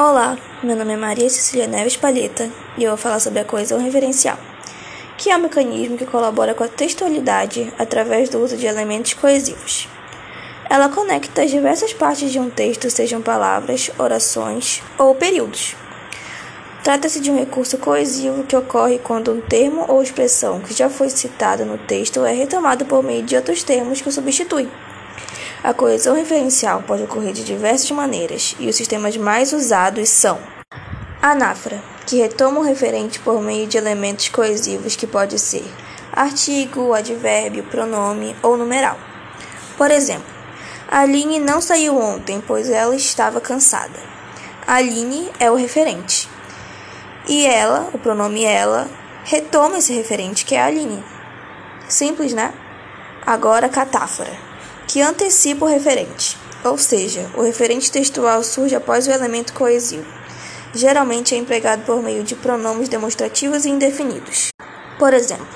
Olá, meu nome é Maria Cecília Neves Palheta e eu vou falar sobre a coesão referencial, que é um mecanismo que colabora com a textualidade através do uso de elementos coesivos. Ela conecta as diversas partes de um texto, sejam palavras, orações ou períodos. Trata-se de um recurso coesivo que ocorre quando um termo ou expressão que já foi citado no texto é retomado por meio de outros termos que o substituem. A coesão referencial pode ocorrer de diversas maneiras, e os sistemas mais usados são anáfora, que retoma o referente por meio de elementos coesivos que pode ser artigo, advérbio, pronome ou numeral. Por exemplo, Aline não saiu ontem, pois ela estava cansada. Aline é o referente. E ela, o pronome ela, retoma esse referente que é Aline. Simples, né? Agora, catáfora que antecipa o referente, ou seja, o referente textual surge após o elemento coesivo. Geralmente é empregado por meio de pronomes demonstrativos e indefinidos. Por exemplo,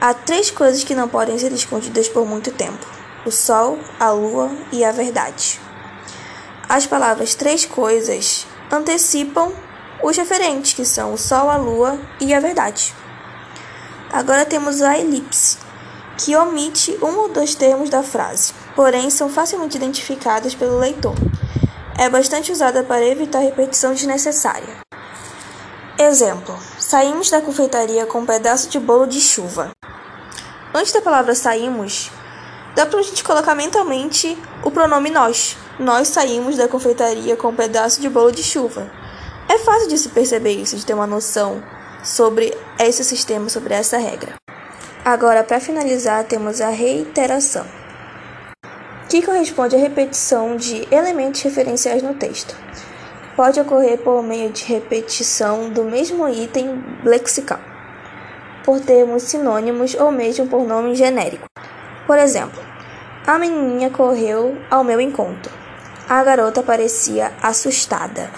há três coisas que não podem ser escondidas por muito tempo: o sol, a lua e a verdade. As palavras três coisas antecipam os referentes, que são o sol, a lua e a verdade. Agora temos a elipse, que omite um ou dois termos da frase, porém são facilmente identificadas pelo leitor. É bastante usada para evitar repetição desnecessária. Exemplo: saímos da confeitaria com um pedaço de bolo de chuva. Antes da palavra saímos, dá para a gente colocar mentalmente o pronome nós. Nós saímos da confeitaria com um pedaço de bolo de chuva. É fácil de se perceber isso, de ter uma noção sobre esse sistema, sobre essa regra. Agora, para finalizar, temos a reiteração, que corresponde à repetição de elementos referenciais no texto. Pode ocorrer por meio de repetição do mesmo item lexical, por termos sinônimos ou mesmo por nome genérico. Por exemplo, a menininha correu ao meu encontro. A garota parecia assustada.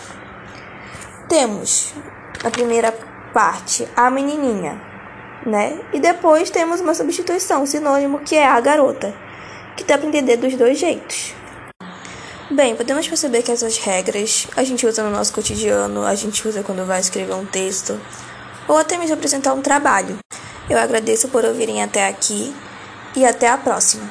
Temos a primeira parte, a menininha né? E depois temos uma substituição, sinônimo, que é a garota, que dá para entender dos dois jeitos. Bem, podemos perceber que essas regras a gente usa no nosso cotidiano, a gente usa quando vai escrever um texto ou até mesmo apresentar um trabalho. Eu agradeço por ouvirem até aqui e até a próxima.